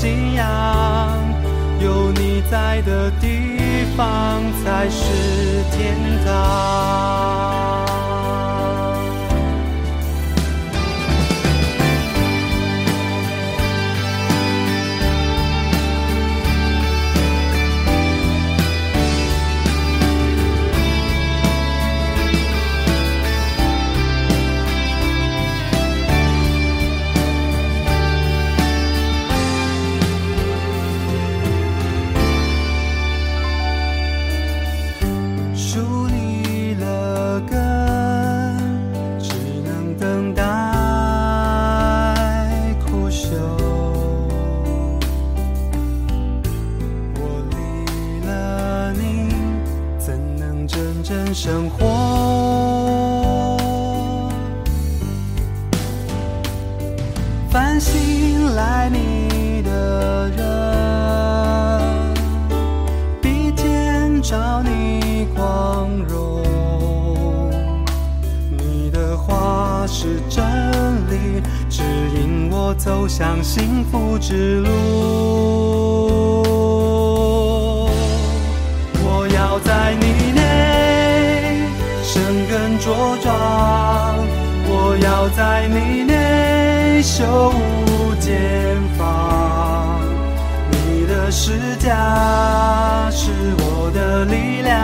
信仰，有你在的地方才是天堂。凡醒来你的人，比天照你光荣。你的话是真理，指引我走向幸福之路。我要在你内生根茁壮，我要在你内修无间房。你的十架是我的力量，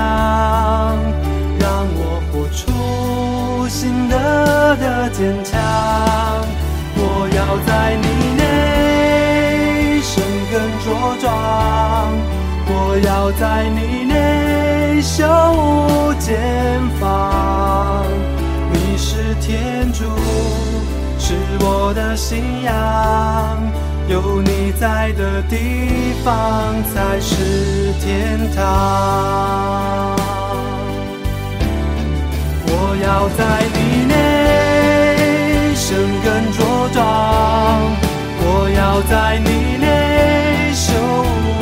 让我活出新的的坚强。我要在你内生根茁壮，我要在你内修无间房。你是天主，我的信仰，有你在的地方才是天堂。我要在你内生根茁壮，我要在你内修无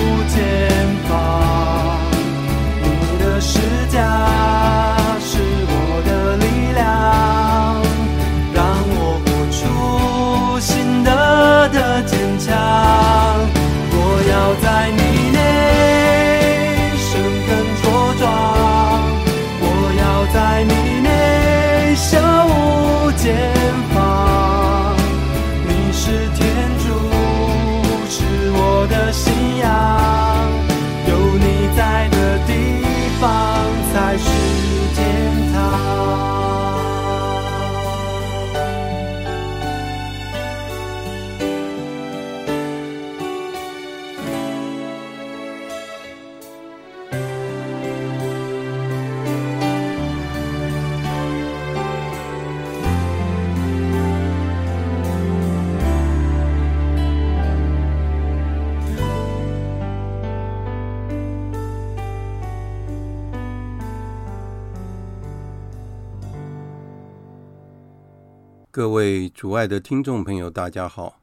位主爱的听众朋友，大家好！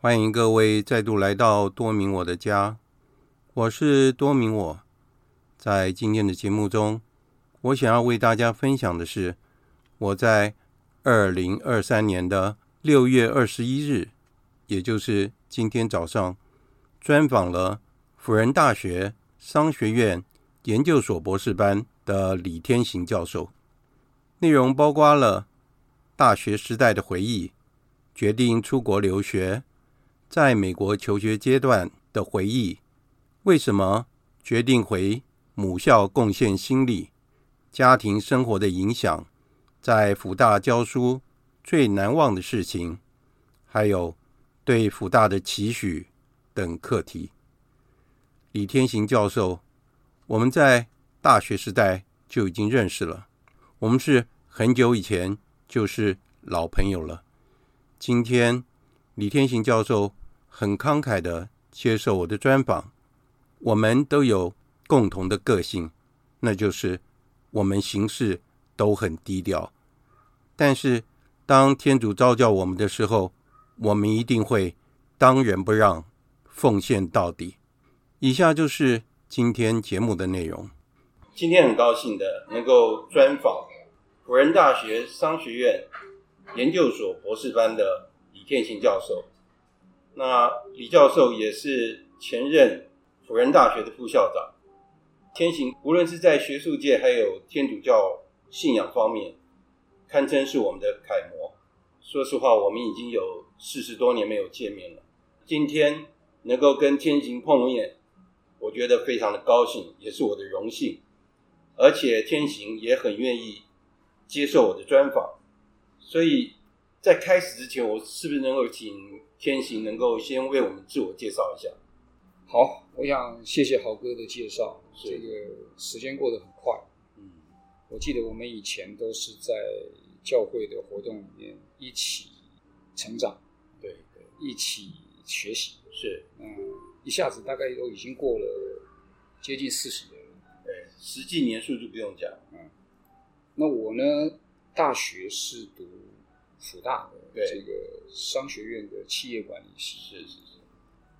欢迎各位再度来到多明我的家，我是多明我。在今天的节目中，我想要为大家分享的是我在二零二三年的六月二十一日，也就是今天早上，专访了辅仁大学商学院研究所博士班的李天行教授，内容包括了大学时代的回忆，决定出国留学，在美国求学阶段的回忆，为什么决定回母校贡献心力，家庭生活的影响，在辅大教书最难忘的事情，还有对辅大的期许等课题。李天行教授，我们在大学时代就已经认识了，我们是很久以前就是老朋友了。今天李天行教授很慷慨地接受我的专访。我们都有共同的个性，那就是我们行事都很低调。但是当天主召叫我们的时候，我们一定会当仁不让，奉献到底。以下就是今天节目的内容。今天很高兴的能够专访辅仁大学商学院研究所博士班的李天行教授。那李教授也是前任辅仁大学的副校长。天行无论是在学术界还有天主教信仰方面，堪称是我们的楷模。说实话，我们已经有四十多年没有见面了。今天能够跟天行碰面。我觉得非常的高兴，也是我的荣幸，而且天行也很愿意接受我的专访，所以在开始之前，我是不是能够请天行能够先为我们自我介绍一下？好，我想谢谢豪哥的介绍。这个时间过得很快，嗯，我记得我们以前都是在教会的活动里面一起成长，对对，一起学习，是，嗯。一下子大概都已经过了接近四十年了，对，实际年数就不用讲。嗯，那我呢，大学是读辅大的这个商学院的企业管理系，是是是。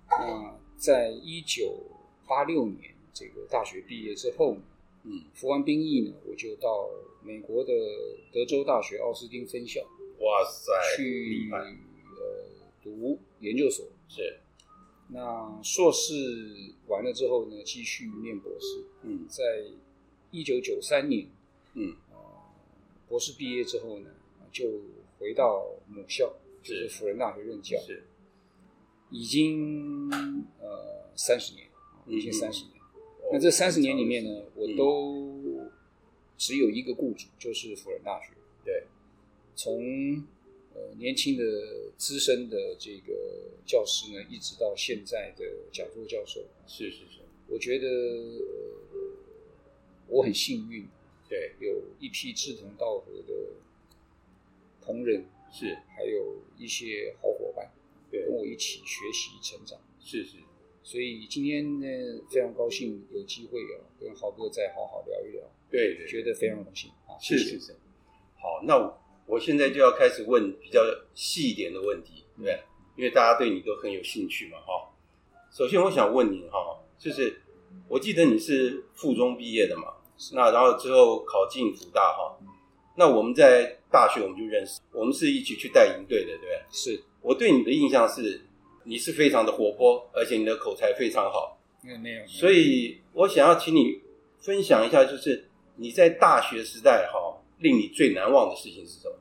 那在一九八六年这个大学毕业之后，嗯，服完兵役呢，我就到美国的德州大学奥斯汀分校，哇塞，去呃读研究所，是。那硕士完了之后呢，继续念博士。嗯，在一九九三年，嗯，博士毕业之后呢，就回到母校，就是辅仁大学任教。是，已经呃三十年，已经三十年。嗯、那这三十年里面呢，我都只有一个雇主，就是辅仁大学。对，从呃，年轻的资深的这个教师呢，一直到现在的讲座教授，是是是，我觉得、呃、我很幸运，对，有一批志同道合的同仁，是，还有一些好伙伴，对，跟我一起学习成长，是是，所以今天呢，非常高兴有机会啊，跟豪哥再好好聊一聊，对对，觉得非常荣幸。啊，谢谢，是是。是，好，那我。我现在就要开始问比较细一点的问题，对不对？因为大家对你都很有兴趣嘛，哈。首先，我想问你，哈，就是我记得你是附中毕业的嘛，那然后之后考进福大，哈。那我们在大学我们就认识，我们是一起去带营队的，对不对？是。我对你的印象是，你是非常的活泼，而且你的口才非常好。没有，没有。所以我想要请你分享一下，就是你在大学时代，哈。令你最难忘的事情是什么？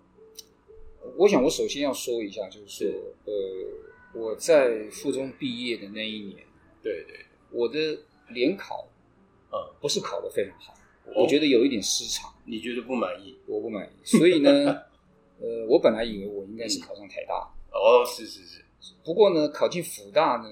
我想，我首先要说一下，就是说，呃，我在附中毕业的那一年，对对，我的联考，嗯，不是考得非常好，我觉得有一点失常。你觉得不满意？我不满意。所以呢，呃，我本来以为我应该是考上台大。哦，是是是。不过呢，考进辅大呢。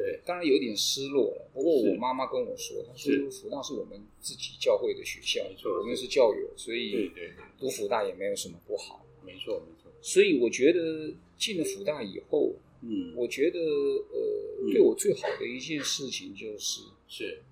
呃，当然有点失落了。不过我妈妈跟我说，她说辅大是我们自己教会的学校，没错，我们是教友，所以对对读辅大也没有什么不好。没错没错。所以我觉得进了辅大以后，嗯，我觉得呃，对我最好的一件事情就是是，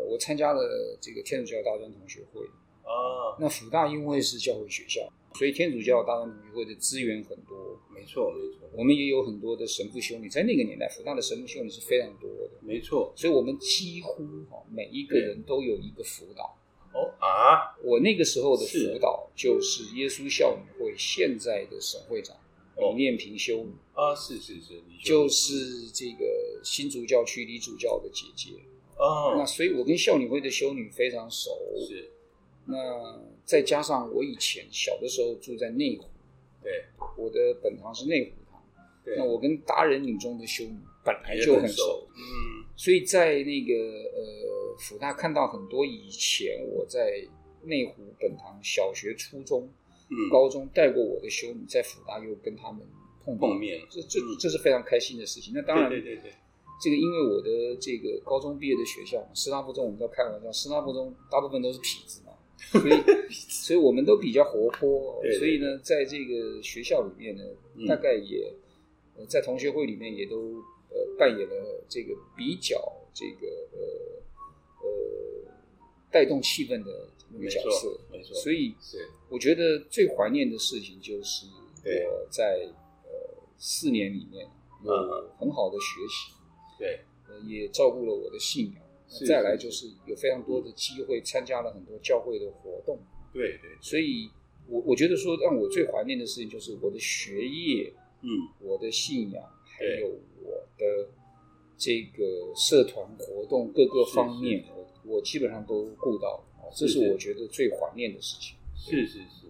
呃，我参加了这个天主教大专同学会啊。那辅大因为是教会学校，所以天主教大专同学会的资源很多。没错没错。我们也有很多的神父修女，在那个年代，辅大的神父修女是非常多的。没错，所以我们几乎哈每一个人都有一个辅导。哦啊，我那个时候的辅导就是耶稣校女会现在的省会长李念平修女啊，是是是，就是这个新竹教区李主教的姐姐啊。那所以我跟孝女会的修女非常熟。是，那再加上我以前小的时候住在内湖。对，我的本堂是内湖堂，对，那我跟达人女中的修女本来就很熟，嗯，所以在那个呃辅大看到很多以前我在内湖本堂小学、初中、嗯、高中带过我的修女，在辅大又跟他们碰碰面，这这这是非常开心的事情。那当然，对对对对。这个因为我的这个高中毕业的学校师大附中，我们都开玩笑，师大附中大部分都是痞子嘛，所以所以我们都比较活泼，对对对，所以呢，在这个学校里面呢，嗯、大概也在同学会里面也都呃扮演了这个比较这个呃呃带动气氛的那个角色，没错，没错，所以我觉得最怀念的事情就是我在呃四年里面有很好的学习。对，也照顾了我的信仰。再来就是有非常多的机会参加了很多教会的活动。对对，所以我我觉得说让我最怀念的事情就是我的学业，嗯，我的信仰，还有我的这个社团活动各个方面，我我基本上都顾到了。这是我觉得最怀念的事情。是是是，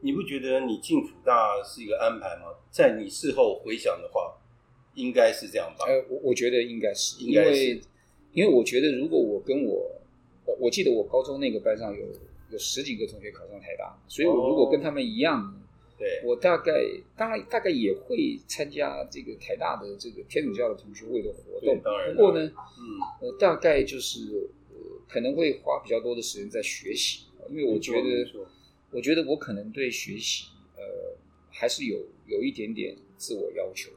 你不觉得你进辅大是一个安排吗？在你事后回想的话。应该是这样吧？呃，我我觉得应该是，应该是，因为因为我觉得如果我跟我，我记得我高中那个班上有有十几个同学考上台大，所以我如果跟他们一样，哦、对，我大概当然大概也会参加这个台大的这个天主教的同学会的活动。当然，不过呢，嗯，呃，大概就是呃可能会花比较多的时间在学习，因为我觉得，我觉得我可能对学习呃还是有有一点点自我要求。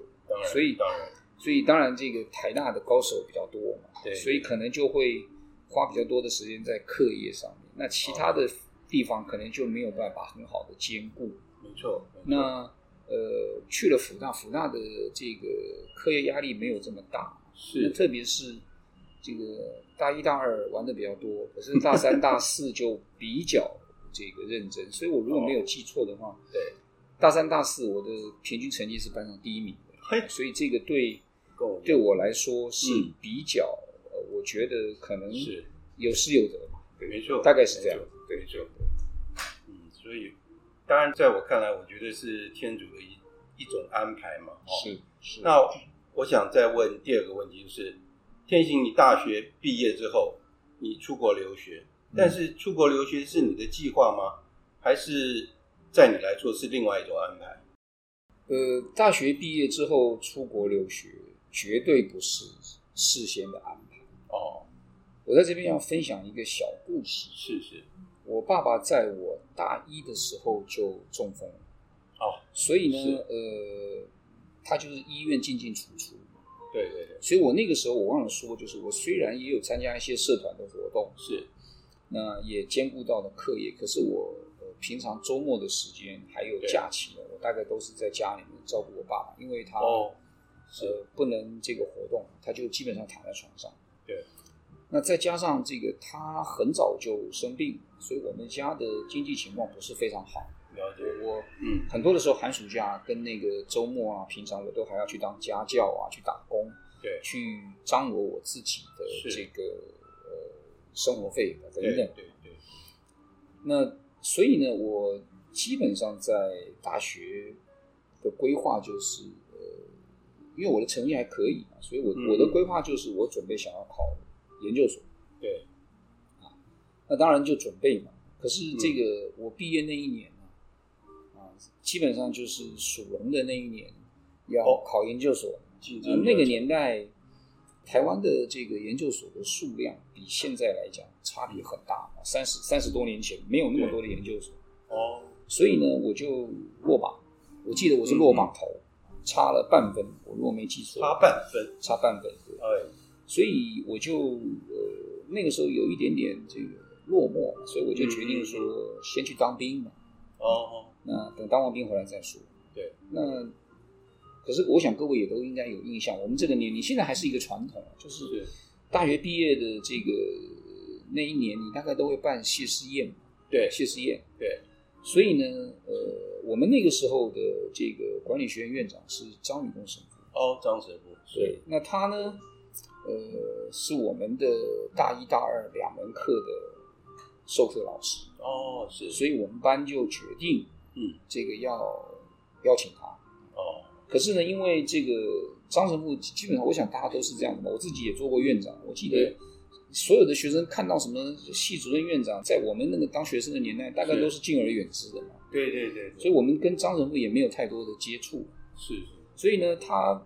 所以，当然，所以当然，这个台大的高手比较多嘛，对，所以可能就会花比较多的时间在课业上面。那其他的地方可能就没有办法很好的兼顾。没错。那呃，去了辅大，辅大的这个课业压力没有这么大，是。特别是这个大一、大二玩的比较多，可是大三、大四就比较这个认真。所以我如果没有记错的话，对，大三、大四我的平均成绩是班上第一名。所以这个对对我来说是比较，呃，我觉得可能是。有失有得嘛，对，没错，大概是这样，对，没错，嗯，所以当然在我看来，我觉得是天主的一一种安排嘛，是是。那我想再问第二个问题，就是天行，你大学毕业之后，你出国留学，但是出国留学是你的计划吗？还是在你来说是另外一种安排？呃，大学毕业之后出国留学，绝对不是事先的安排。哦，我在这边要分享一个小故事。是是，我爸爸在我大一的时候就中风了。哦，所以呢，呃，他就是医院进进出出。对对对。所以我那个时候我忘了说，就是我虽然也有参加一些社团的活动，是，那也兼顾到了课业，可是我呃平常周末的时间还有假期呢。大概都是在家里面照顾我爸爸，因为他哦，呃不能这个活动，他就基本上躺在床上。对，那再加上这个他很早就生病，所以我们家的经济情况不是非常好。了解我，嗯，很多的时候寒暑假跟那个周末啊，平常我都还要去当家教啊，去打工，对，去张罗我自己的这个呃生活费等等。对对对。那所以呢，我。基本上在大学的规划就是，呃，因为我的成绩还可以嘛，所以我、嗯、我的规划就是我准备想要考研究所。对，啊，那当然就准备嘛。可是这个我毕业那一年啊，啊，基本上就是属龙的那一年，要考研究所。哦、那个年代，台湾的这个研究所的数量比现在来讲差别很大。三十三十多年前没有那么多的研究所。哦。所以呢，我就落榜。我记得我是落榜头，嗯、差了半分。我如果没记错，差半分，差半分。对。哎，所以我就呃那个时候有一点点这个落寞，所以我就决定说先去当兵嘛。哦、嗯。那等当完兵回来再说。对。那可是我想各位也都应该有印象，我们这个年龄现在还是一个传统，就是大学毕业的这个那一年，你大概都会办谢师宴嘛。对，谢师宴。对。所以呢，呃，我们那个时候的这个管理学院院长是张宇公神父。哦，张神父。对，那他呢，呃，是我们的大一、大二两门课的授课老师。哦，是。所以我们班就决定嗯，这个要邀请他。哦，可是呢，因为这个张神父基本上，我想大家都是这样的嘛。我自己也做过院长，我记得所有的学生看到什么系主任、院长，在我们那个当学生的年代，大概都是敬而远之的嘛。对对对，所以我们跟张神父也没有太多的接触。是，所以呢，他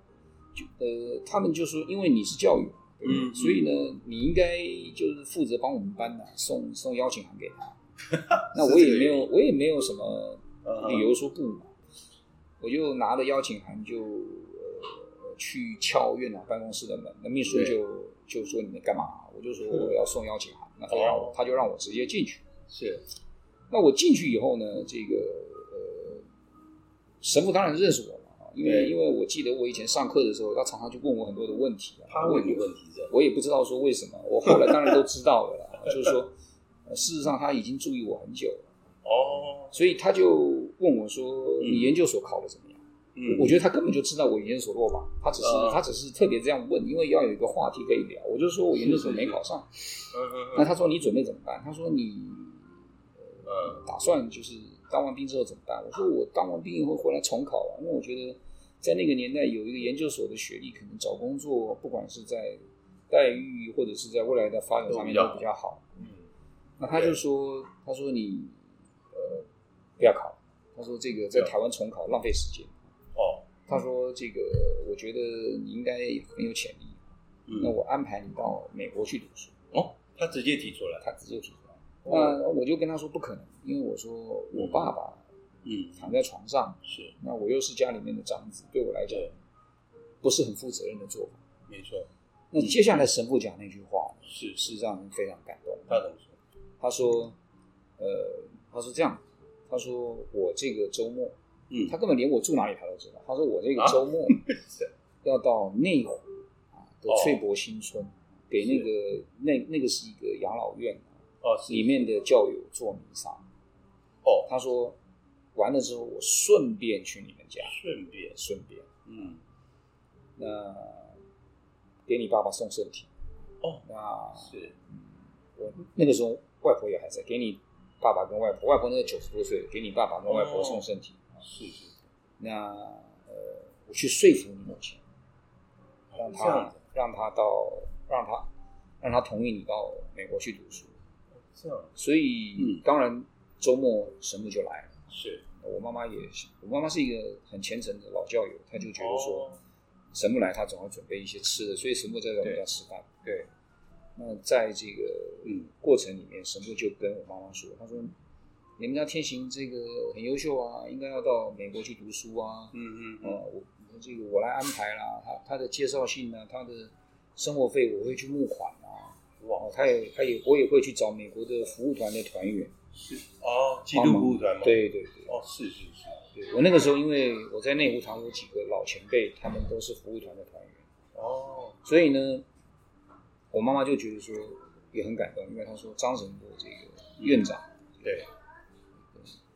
就呃，他们就说，因为你是教育，嗯，所以呢，你应该就是负责帮我们班呐送送邀请函给他。那我也没有，我也没有什么理由说不嘛，我就拿着邀请函就呃去敲院长办公室的门，那秘书就就说你们干嘛？我就说我要送邀请函，那他让我他就让我直接进去。是，那我进去以后呢，这个呃神父当然认识我了，因为因为我记得我以前上课的时候，他常常就问我很多的问题，他问你问题，我也不知道说为什么，我后来当然都知道了啦，就是说。事实上，他已经注意我很久了哦，所以他就问我说：“你研究所考的怎么样？”嗯，我觉得他根本就知道我研究所落榜，他只是他只是特别这样问，因为要有一个话题可以聊。我就说我研究所没考上，那他说你准备怎么办？他说你呃打算就是当完兵之后怎么办？我说我当完兵以后回来重考啊，因为我觉得在那个年代有一个研究所的学历，可能找工作不管是在待遇或者是在未来的发展上面都比较好。嗯那他就说：“他说你呃不要考，他说这个在台湾重考浪费时间。哦，他说这个我觉得你应该很有潜力。嗯，那我安排你到美国去读书。哦，他直接提出来，他直接提出来。那我就跟他说不可能，因为我说我爸爸嗯躺在床上，是那我又是家里面的长子，对我来讲不是很负责任的做法。没错。那接下来神父讲那句话是是让人非常感动。他怎么说？”他说：“呃，他说这样，他说我这个周末，嗯，他根本连我住哪里他都知道。他说我这个周末 要到内湖啊的翠柏新村，给那个那那个是一个养老院哦，里面的教友做弥撒。哦，他说完了之后，我顺便去你们家，顺便顺便，嗯，那给你爸爸送圣体。哦，那是我那个时候。”外婆也还在，给你爸爸跟外婆，外婆那个九十多岁，给你爸爸跟外婆送身体。是是。那呃，我去说服你母亲，让他让他到，让他让他同意你到美国去读书。这样。所以当然周末神父就来了。是。我妈妈也，我妈妈是一个很虔诚的老教友，她就觉得说，神木来他总要准备一些吃的，所以神木在我们家吃饭。对。那在这个嗯过程里面，神父就跟我妈妈说：“他说，你们家天行这个很优秀啊，应该要到美国去读书啊。嗯嗯，哦，我这个我来安排啦。他他的介绍信呢，他的生活费我会去募款啊。哇，他也他也我也会去找美国的服务团的团员。是哦，基督服务团吗？对对对。哦，是是是。对，我那个时候，因为我在内湖堂有几个老前辈，他们都是服务团的团员。哦，所以呢。我妈妈就觉得说也很感动，因为她说张神父这个院长，对，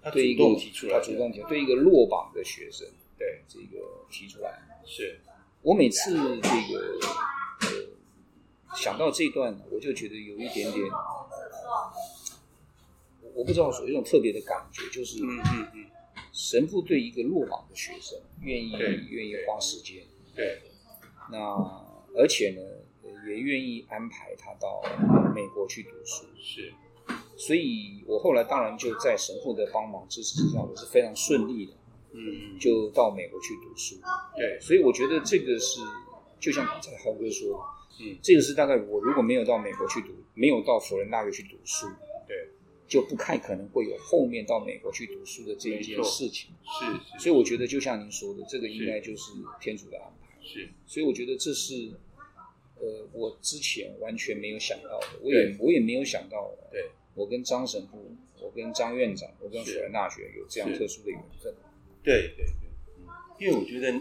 他对一个提出来，他主动提，对一个落榜的学生，对这个提出来，是。我每次这个呃想到这一段，我就觉得有一点点，我不知道说有一种特别的感觉，就是嗯嗯嗯，神父对一个落榜的学生愿意愿意花时间，对，那而且呢。也愿意安排他到美国去读书，是，所以我后来当然就在神父的帮忙支持之下，我是非常顺利的，嗯，就到美国去读书，对，所以我觉得这个是就像刚才豪哥说，嗯，这个是大概我如果没有到美国去读，没有到辅仁大学去读书，对，就不太可能会有后面到美国去读书的这一件事情，是，是，所以我觉得就像您说的，这个应该就是天主的安排，是，所以我觉得这是。呃，我之前完全没有想到的，我也我也没有想到，对，我跟张神父，我跟张院长，我跟辅仁大学有这样特殊的缘分。对对对，嗯，因为我觉得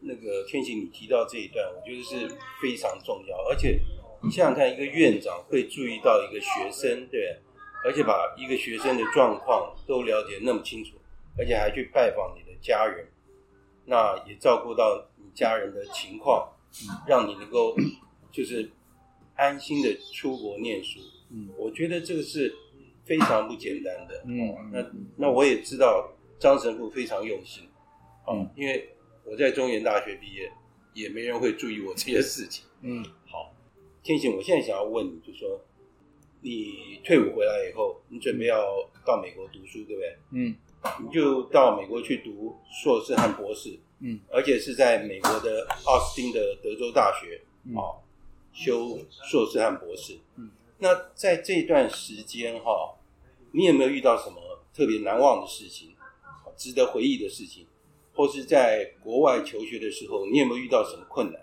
那个天行你提到这一段，我觉得是非常重要，而且你想想看，一个院长会注意到一个学生，对，而且把一个学生的状况都了解那么清楚，而且还去拜访你的家人，那也照顾到你家人的情况。让你能够就是安心的出国念书，嗯，我觉得这个是非常不简单的。嗯，那那我也知道，张神父非常用心。嗯，因为我在中原大学毕业，也没人会注意我这些事情。嗯，好，天行，我现在想要问你，就说你退伍回来以后，你准备要到美国读书，对不对？嗯，你就到美国去读硕士和博士。嗯，而且是在美国的奥斯汀的德州大学啊、哦、修硕士和博士。嗯，那在这段时间哈、哦，你有没有遇到什么特别难忘的事情，值得回忆的事情？或是在国外求学的时候，你有没有遇到什么困难？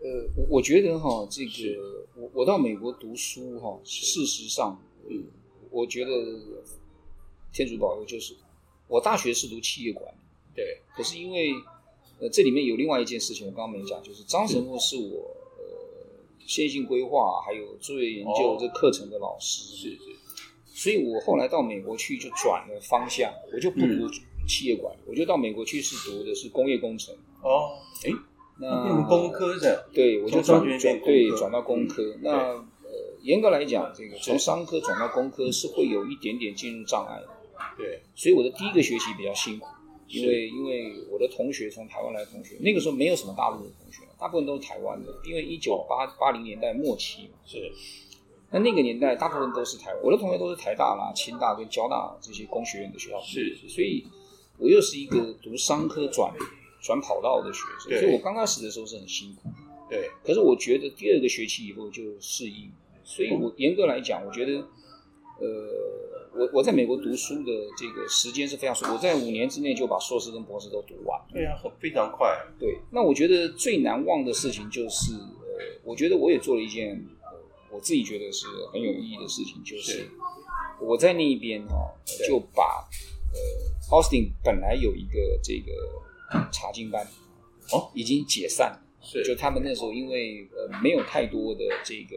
呃，我觉得哈，这个我我到美国读书哈，事实上，嗯，我觉得天主保佑，就是我大学是读企业管理。对，可是因为，呃，这里面有另外一件事情，我刚刚没讲，就是张神父是我呃线性规划还有作业研究这课程的老师，是是，所以我后来到美国去就转了方向，我就不读企业管理，我就到美国去是读的是工业工程。哦，哎，那变工科的，对，我就转转对转到工科。那呃，严格来讲，这个从商科转到工科是会有一点点进入障碍的。对，所以我的第一个学期比较辛苦。因为因为我的同学从台湾来的同学，那个时候没有什么大陆的同学，大部分都是台湾的。因为一九八八零年代末期嘛，是。那那个年代大部分都是台湾，我的同学都是台大啦、清大跟交大这些工学院的学校，是是。所以，我又是一个读商科转转跑道的学生，所以我刚开始的时候是很辛苦。对。可是我觉得第二个学期以后就适应，所以我严格来讲，我觉得，呃。我我在美国读书的这个时间是非常短，我在五年之内就把硕士跟博士都读完。对啊，非常快。对，那我觉得最难忘的事情就是，呃，我觉得我也做了一件，呃，我自己觉得是很有意义的事情，就是我在那一边哈、哦，就把呃，Austin 本来有一个这个查经班，哦，已经解散了，是，就他们那时候因为呃没有太多的这个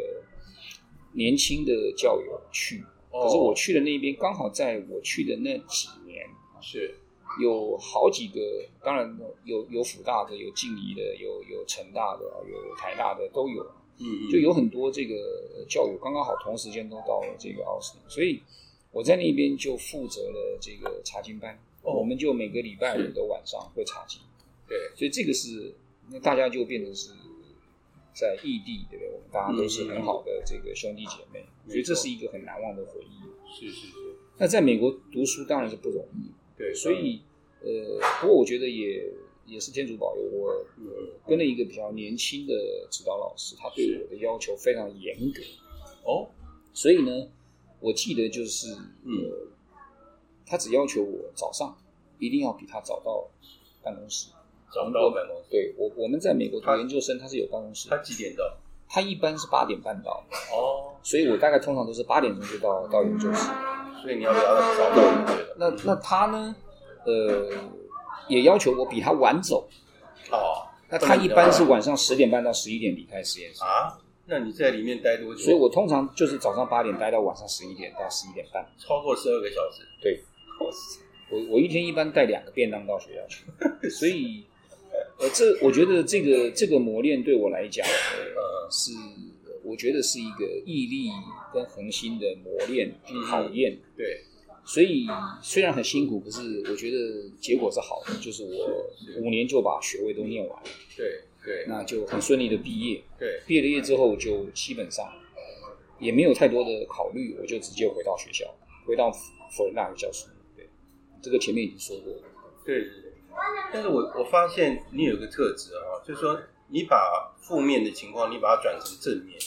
年轻的教友去。可是我去的那边，刚好在我去的那几年，是有好几个，当然有有辅大的，有静宜的，有有成大的，有台大的，都有。嗯，就有很多这个教友刚刚好同时间都到了这个奥斯汀，所以我在那边就负责了这个查经班。哦，我们就每个礼拜五的晚上会查经。对，所以这个是那大家就变成是。在异地，对不对？我们大家都是很好的这个兄弟姐妹，嗯、所以这是一个很难忘的回忆。是是是。那在美国读书当然是不容易，对。所以，呃，不过我觉得也也是天主保佑我，呃，跟了一个比较年轻的指导老师，他对我的要求非常严格。哦。所以呢，我记得就是，呃，嗯、他只要求我早上一定要比他早到办公室。找到办公室，对我我们在美国读研究生，他是有办公室。他几点到？他一般是八点半到。哦，所以我大概通常都是八点钟就到到研究室。所以你要比他早到一点。那那他呢？呃，也要求我比他晚走。哦。那他一般是晚上十点半到十一点离开实验室。啊？那你在里面待多久？所以我通常就是早上八点待到晚上十一点到十一点半。超过十二个小时。对。我我一天一般带两个便当到学校去，所以。呃，这我觉得这个这个磨练对我来讲，呃，是我觉得是一个毅力跟恒心的磨练考验。对，所以虽然很辛苦，可是我觉得结果是好的，就是我五年就把学位都念完了。对对，那就很顺利的毕业。对，毕了业之后就基本上也没有太多的考虑，我就直接回到学校，回到辅仁大学教书。对，这个前面已经说过了。对。但是我我发现你有个特质啊，就是说你把负面的情况，你把它转成正面，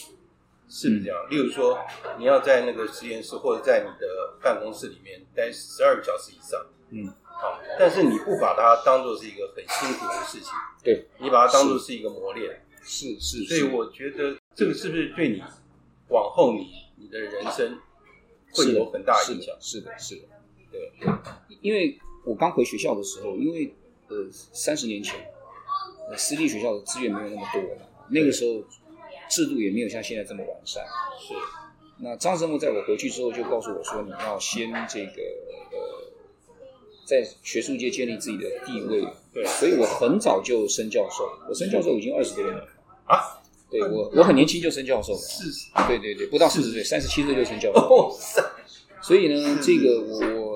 是不是这样？嗯、例如说，你要在那个实验室或者在你的办公室里面待十二个小时以上，嗯，好，但是你不把它当做是一个很辛苦的事情，对，你把它当做是一个磨练，是。是，所以我觉得这个是不是对你往后你你的人生会有很大影响？是的，是的，对，因为。我刚回学校的时候，因为呃三十年前，呃私立学校的资源没有那么多，那个时候制度也没有像现在这么完善。是。那张师傅在我回去之后就告诉我说：“你要先这个呃，在学术界建立自己的地位。”对。所以我很早就升教授，我升教授已经二十多年了。啊？对，我我很年轻就升教授了。四十？对对对，不到四十岁，三十七岁就升教授。哦。所以呢，这个我。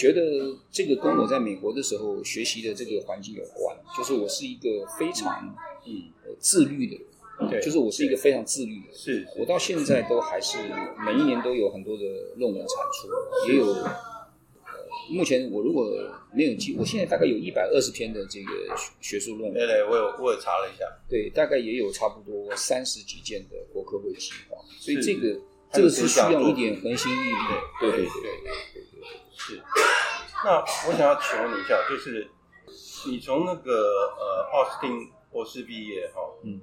我觉得这个跟我在美国的时候学习的这个环境有关，就是我是一个非常嗯自律的人，对，就是我是一个非常自律的人，是，我到现在都还是每一年都有很多的论文产出，也有。目前我如果没有记，我现在大概有一百二十篇的这个学学术论文。对对，我有我有查了一下，对，大概也有差不多三十几件的国科会计划，所以这个这个是需要一点恒心毅力对对对是。那我想要请问你一下，就是你从那个呃奥斯汀博士毕业哈，嗯。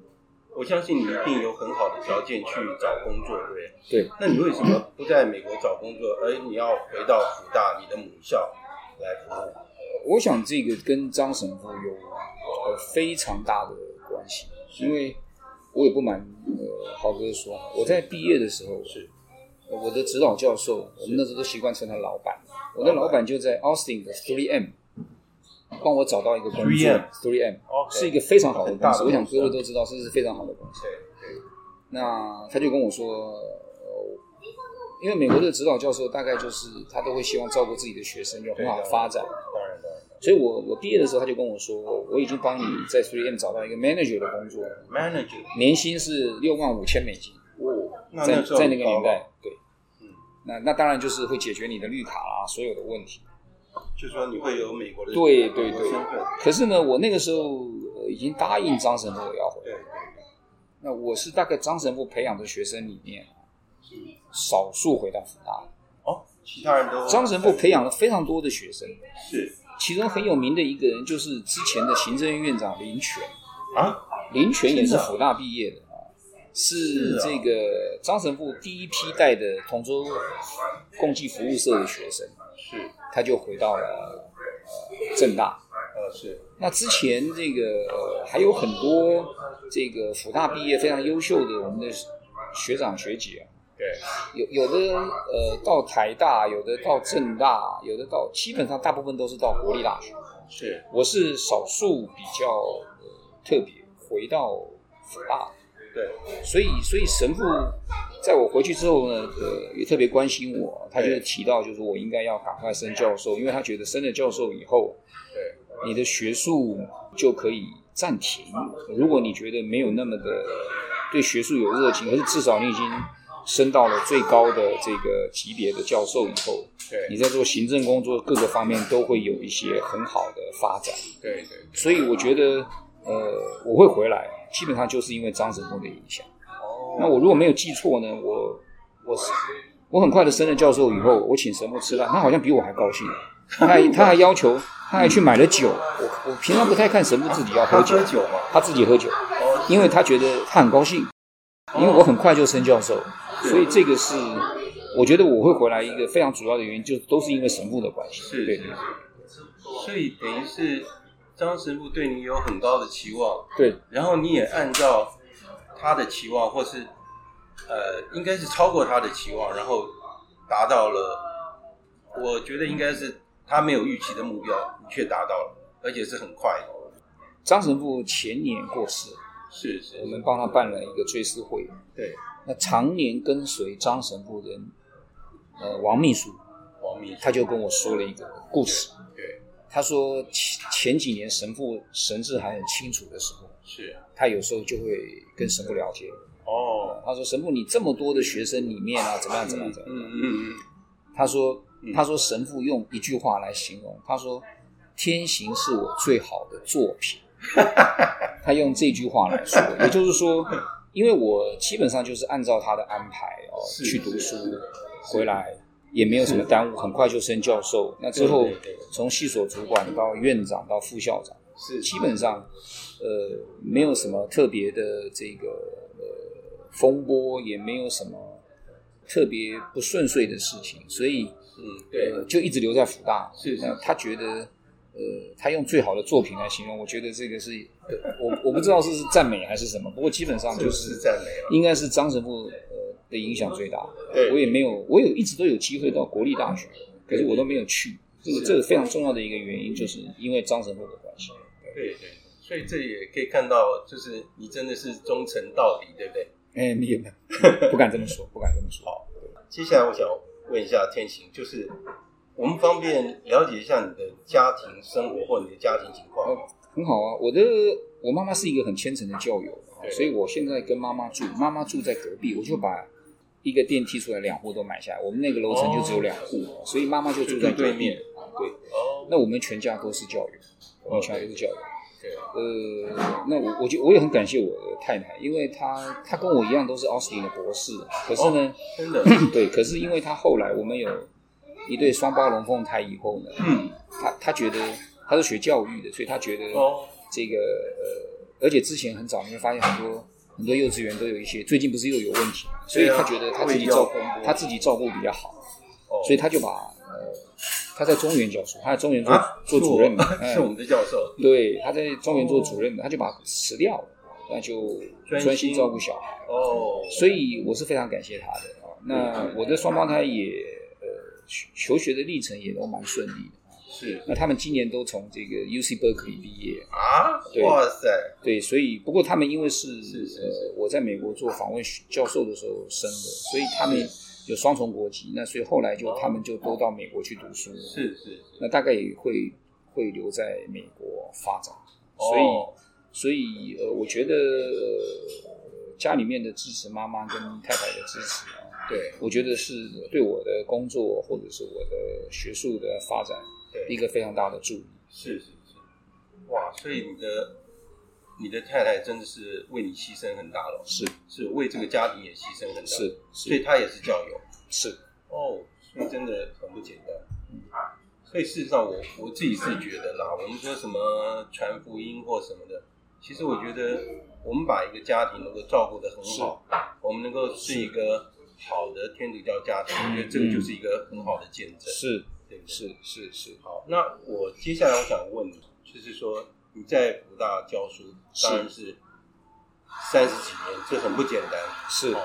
我相信你一定有很好的条件去找工作，对不对？对。那你为什么不在美国找工作，而你要回到福大你的母校来服务？我想这个跟张神父有呃非常大的关系，因为我也不瞒呃豪哥说，我在毕业的时候是我的指导教授，我们那时候都习惯称他老板，我的老板就在 Austin 的 Three M，。帮我找到一个工作 Three M，是一个非常好的公司。我想各位都知道，这是非常好的公司。对对。那他就跟我说，因为美国的指导教授大概就是他都会希望照顾自己的学生，有很好的发展。当然当然。所以我我毕业的时候，他就跟我说，我已经帮你在 Three M 找到一个 manager 的工作，manager，年薪是六万五千美金。哦，在在那个年代，对，嗯，那那当然就是会解决你的绿卡啦，所有的问题。就是说你会有美国的对对对，可是呢，我那个时候已经答应张神父要回来。对，那我是大概张神父培养的学生里面，少数回到辅大。哦，其他人都。张神父培养了非常多的学生，是。其中很有名的一个人就是之前的行政院院长林权啊，林权也是辅大毕业的啊，是这个张神父第一批带的同州共济服务社的学生。是。他就回到了呃政大，呃是。那之前这个、呃、还有很多这个辅大毕业非常优秀的我们的学长学姐啊，对，有有的呃到台大，有的到政大，有的到基本上大部分都是到国立大学。是，我是少数比较、呃、特别回到辅大。对，所以所以神父在我回去之后呢，呃，也特别关心我，他就提到，就是我应该要赶快升教授，因为他觉得升了教授以后，对，你的学术就可以暂停。如果你觉得没有那么的对学术有热情，可是至少你已经升到了最高的这个级别的教授以后，对，你在做行政工作各个方面都会有一些很好的发展。对对，所以我觉得，呃，我会回来。基本上就是因为张神父的影响。哦，那我如果没有记错呢，我我是我很快的升了教授以后，我请神父吃饭，他好像比我还高兴，他还 他还要求，他还去买了酒。我我平常不太看神父自己要喝酒，他自己喝酒，因为他觉得他很高兴，因为我很快就升教授，所以这个是我觉得我会回来一个非常主要的原因，就都是因为神父的关系。是，对对对，所以等于是。张神父对你有很高的期望，对，然后你也按照他的期望，或是呃，应该是超过他的期望，然后达到了，我觉得应该是他没有预期的目标，你却达到了，而且是很快的。张神父前年过世，是是，我们帮他办了一个追思会，对，那常年跟随张神父的呃王秘书，王秘书，他就跟我说了一个故事。他说前前几年神父神志还很清楚的时候，是他有时候就会跟神父聊天。哦，他说神父，你这么多的学生里面啊，怎么样怎么样怎么样？嗯嗯嗯。他说他说神父用一句话来形容，他说天行是我最好的作品。他用这句话来说，也就是说，因为我基本上就是按照他的安排哦去读书回来。也没有什么耽误，很快就升教授。那之后，从系所主管到院长到副校长，是。基本上，呃，没有什么特别的这个呃风波，也没有什么特别不顺遂的事情，所以，嗯，对，呃，就一直留在福大。是，那他觉得，呃，他用最好的作品来形容，我觉得这个是，我我不知道是是赞美还是什么，不过基本上就是赞美，应该是张神父。的影响最大，对，我也没有，我有一直都有机会到国立大学，可是我都没有去。这个这个非常重要的一个原因，就是因为张神父的关系。对对，所以这也可以看到，就是你真的是忠诚到底，对不对？哎，没有没有，不敢这么说，不敢这么说。好，接下来我想问一下天行，就是我们方便了解一下你的家庭生活或你的家庭情况？哦，很好啊，我的我妈妈是一个很虔诚的教友，所以我现在跟妈妈住，妈妈住在隔壁，我就把一个电梯出来两户都买下来，我们那个楼层就只有两户，哦，所以妈妈就住在对面。对，哦，那我们全家都是教育，我们全家都是教育。对，呃，那我我就我也很感谢我的太太，因为她她跟我一样都是奥斯汀的博士，可是呢，哦、真的。对，可是因为她后来我们有一对双胞龙凤胎以后呢，嗯，她她觉得她是学教育的，所以她觉得这个、哦、呃，而且之前很早你会发现很多很多幼稚园都有一些，最近不是又有问题，所以他觉得他自己照顾他自己照顾比较好，哦，所以他就把呃。他在中原教书，他在中原做、啊、做主任的，是我们的教授。对，他在中原做主任的，他就把辞掉了，那就专心照顾小孩。哦，所以我是非常感谢他的啊。那我的双胞胎也呃求学的历程也都蛮顺利的。是，那他们今年都从这个 UC Berkeley 毕业啊。对，哇塞，对，所以不过他们因为是呃，我在美国做访问教授的时候生的，所以他们。有双重国籍，那所以后来就他们就都到美国去读书。是是，是，那大概也会会留在美国发展。所以所以呃，我觉得家里面的支持，妈妈跟太太的支持啊，对，我觉得是对我的工作或者是我的学术的发展，对。一个非常大的助力。是是是，哇，所以你的。你的太太真的是为你牺牲很大了，是。是为这个家庭也牺牲很大，是，所以她也是教友，是。哦，所以真的很不简单。嗯，所以事实上我，我我自己是觉得啦，我们说什么传福音或什么的，其实我觉得我们把一个家庭能够照顾的很好，我们能够是一个好的天主教家庭，我觉得这个就是一个很好的见证。是，对，是是是。好，那我接下来我想问你，就是说。你在福大教书，当然是三十几年，这很不简单。是，哦，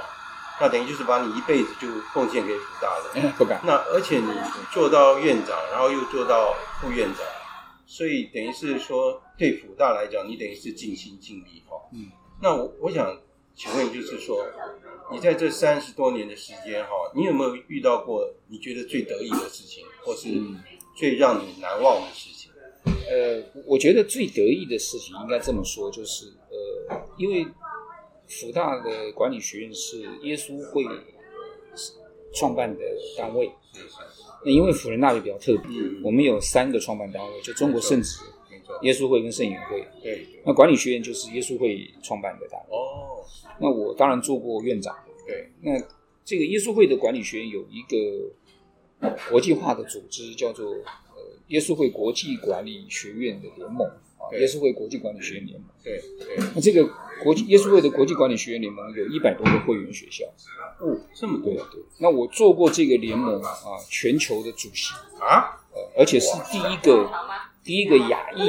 那等于就是把你一辈子就奉献给福大了。不敢。那而且你做到院长，然后又做到副院长，所以等于是说，对福大来讲，你等于是尽心尽力哈。嗯。那我我想请问，就是说，你在这三十多年的时间哈，你有没有遇到过你觉得最得意的事情，或是最让你难忘的事情？呃，我觉得最得意的事情应该这么说，就是呃，因为福大的管理学院是耶稣会创办的单位，那因为辅仁大学比较特别，我们有三个创办单位，就中国圣职、耶稣会跟圣言会。对，那管理学院就是耶稣会创办的单位。哦，那我当然做过院长。对，那这个耶稣会的管理学院有一个国际化的组织，叫做呃。耶稣会国际管理学院的联盟啊，耶稣会国际管理学院联盟。对对。那这个国际耶稣会的国际管理学院联盟有一百多个会员学校。哦，这么多。对对。那我做过这个联盟啊，全球的主席啊，而且是第一个第一个亚裔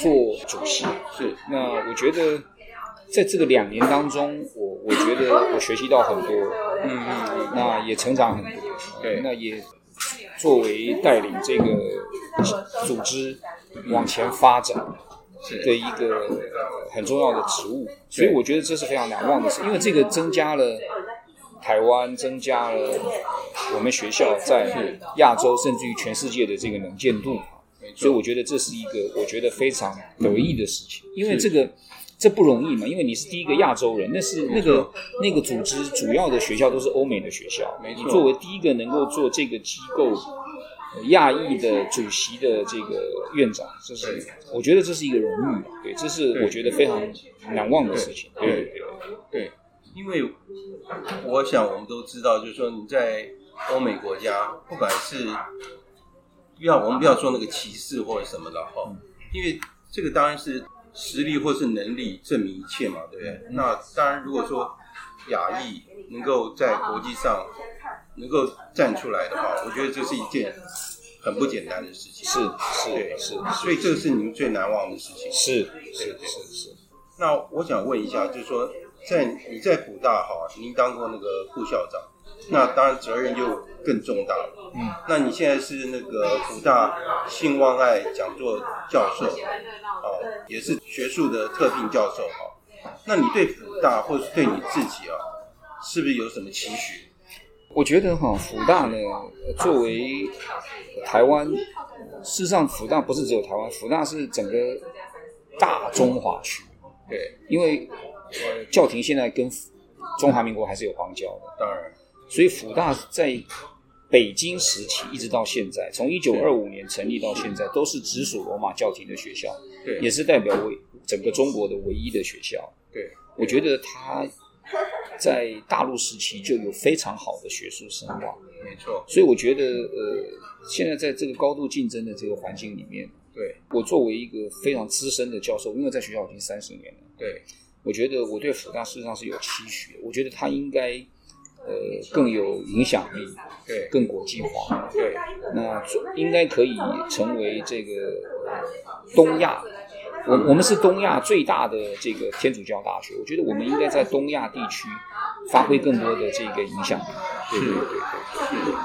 做主席。是。那我觉得在这个两年当中，我我觉得我学习到很多，嗯嗯，那也成长很多。对。那也作为带领这个。组织往前发展的一个很重要的职务，所以我觉得这是非常难忘的事，因为这个增加了台湾，增加了我们学校在亚洲甚至于全世界的这个能见度，所以我觉得这是一个我觉得非常得意的事情，因为这个这不容易嘛，因为你是第一个亚洲人，那是那个那个组织主要的学校都是欧美的学校，你作为第一个能够做这个机构。亚裔的主席的这个院长，这是我觉得这是一个荣誉，对，这是我觉得非常难忘的事情，对对？对，对，因为我想我们都知道，就是说你在欧美国家，不管是要我们不要说那个歧视或者什么的哈，因为这个当然是实力或是能力证明一切嘛，对不对？那当然，如果说亚裔能够在国际上。能够站出来的话，我觉得这是一件很不简单的事情。是是是，所以这个是你们最难忘的事情。是是是是。那我想问一下，就是说，在你在古大哈，您当过那个副校长，那当然责任就更重大了。嗯。那你现在是那个辅大性望爱讲座教授，啊，也是学术的特聘教授哈。那你对辅大或是对你自己啊，是不是有什么期许？我觉得哈，辅大呢，作为台湾，事实上辅大不是只有台湾，辅大是整个大中华区。对，因为呃，教廷现在跟中华民国还是有邦交的，当然，所以辅大在北京时期一直到现在，从一九二五年成立到现在，都是直属罗马教廷的学校，对，也是代表为整个中国的唯一的学校。对，我觉得他在大陆时期就有非常好的学术声望，没错。所以我觉得呃，现在在这个高度竞争的这个环境里面。对，我作为一个非常资深的教授，因为在学校已经三十年了。对，我觉得我对辅大事实上是有期许的。我觉得他应该呃更有影响力，对，更国际化。对，那应该可以成为这个东亚，我我们是东亚最大的这个天主教大学。我觉得我们应该在东亚地区发挥更多的这个影响力。对对对对，是的，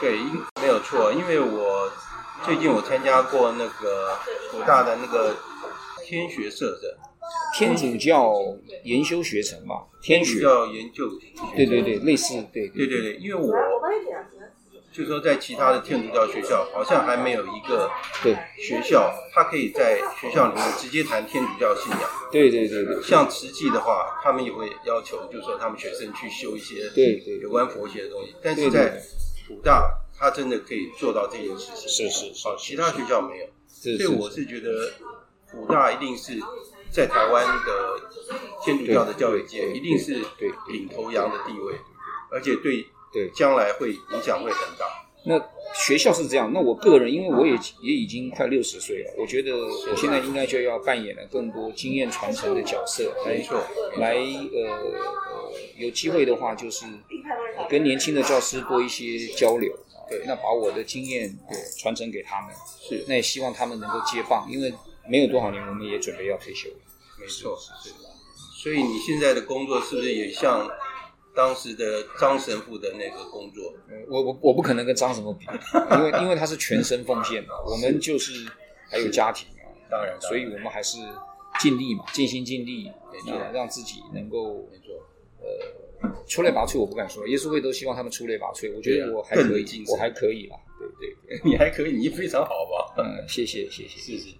对，应没有错，因为我。最近我参加过那个武大的那个天学社的天主教研修学程吧，天主教研究，对对对，类似，对对对对，因为我就说在其他的天主教学校，好像还没有一个对学校，他可以在学校里面直接谈天主教信仰。对对对对，像慈济的话，他们也会要求，就是说他们学生去修一些对对有关佛学的东西，但是在普大。他真的可以做到这件事情，是是好，其他学校没有，所以我是觉得武大一定是在台湾的天主教的教育界，一定是对领头羊的地位，而且对对将来会影响会很大。那学校是这样，那我个人，因为我也也已经快六十岁了，我觉得我现在应该就要扮演了更多经验传承的角色，没错，来呃呃有机会的话，就是跟年轻的教师多一些交流。对，那把我的经验对传承给他们，是，那也希望他们能够接棒，因为没有多少年，我们也准备要退休。没错，是的。所以你现在的工作是不是也像当时的张神父的那个工作？我我我不可能跟张神父比，因为 因为他是全身奉献嘛，我们就是还有家庭啊，当然，所以我们还是尽力嘛，尽心尽力，让让自己能够，没错，呃。出类拔萃，我不敢说。耶稣会都希望他们出类拔萃，我觉得我还可以，我还可以啦。对对，对，你还可以，你非常好吧？嗯，谢谢谢谢谢谢。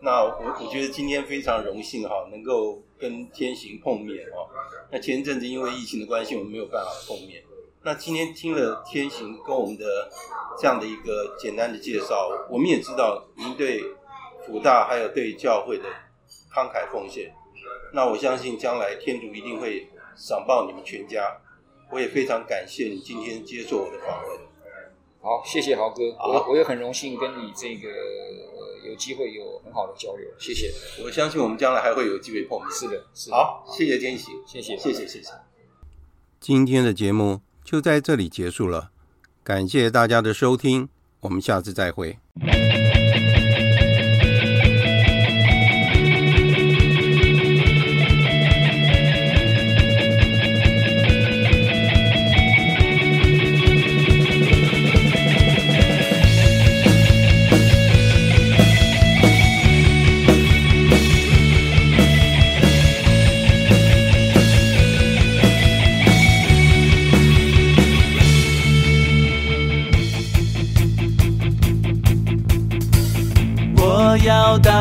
那我我觉得今天非常荣幸哈，能够跟天行碰面哦。那前一阵子因为疫情的关系，我们没有办法碰面。那今天听了天行跟我们的这样的一个简单的介绍，我们也知道您对福大还有对教会的慷慨奉献。那我相信将来天主一定会。赏报你们全家，我也非常感谢你今天接受我的访问。好，谢谢豪哥，我我也很荣幸跟你这个有机会有很好的交流，谢谢。我相信我们将来还会有机会碰面。是的，是的。好，谢谢天喜，谢谢，谢谢，谢谢。今天的节目就在这里结束了，感谢大家的收听，我们下次再会。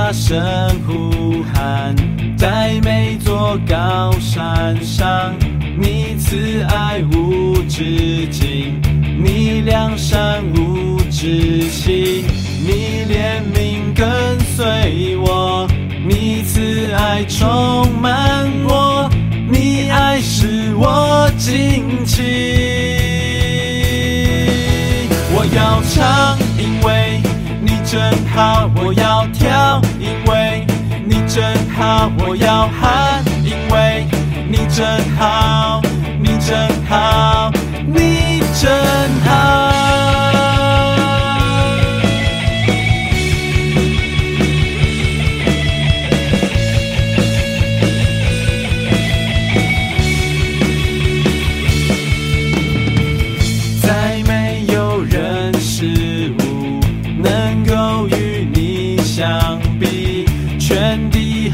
大声呼喊，在每座高山上，你慈爱无止境，你良善无止息，你怜悯跟随我，你慈爱充满我，你爱使我惊奇。我要唱，因为。真好，我要跳，因为你真好；我要喊，因为你真好，你真好，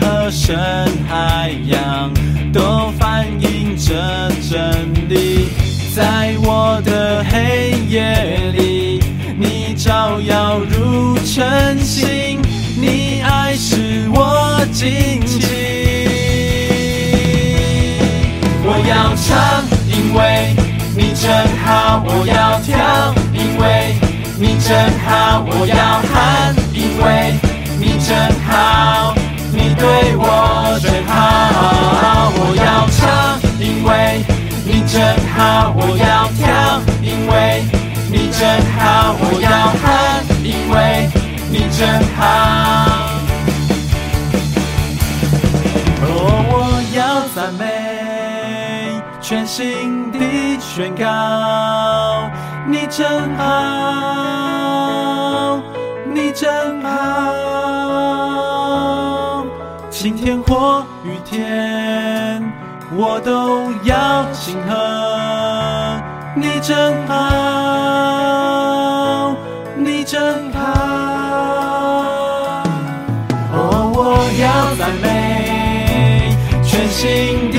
和深海洋都反映着真理在我的黑夜里你照耀如晨星你爱使我惊奇。我要唱因为你真好我要跳因为你真好我要喊因为好。我要唱，因为你真好；我要跳，因为你真好；我要喊，因为你真好。我要赞美，全心地宣告，你真好，你真好。晴天或雨天，我都要庆贺，你真好，你真好。哦，我要赞美全。心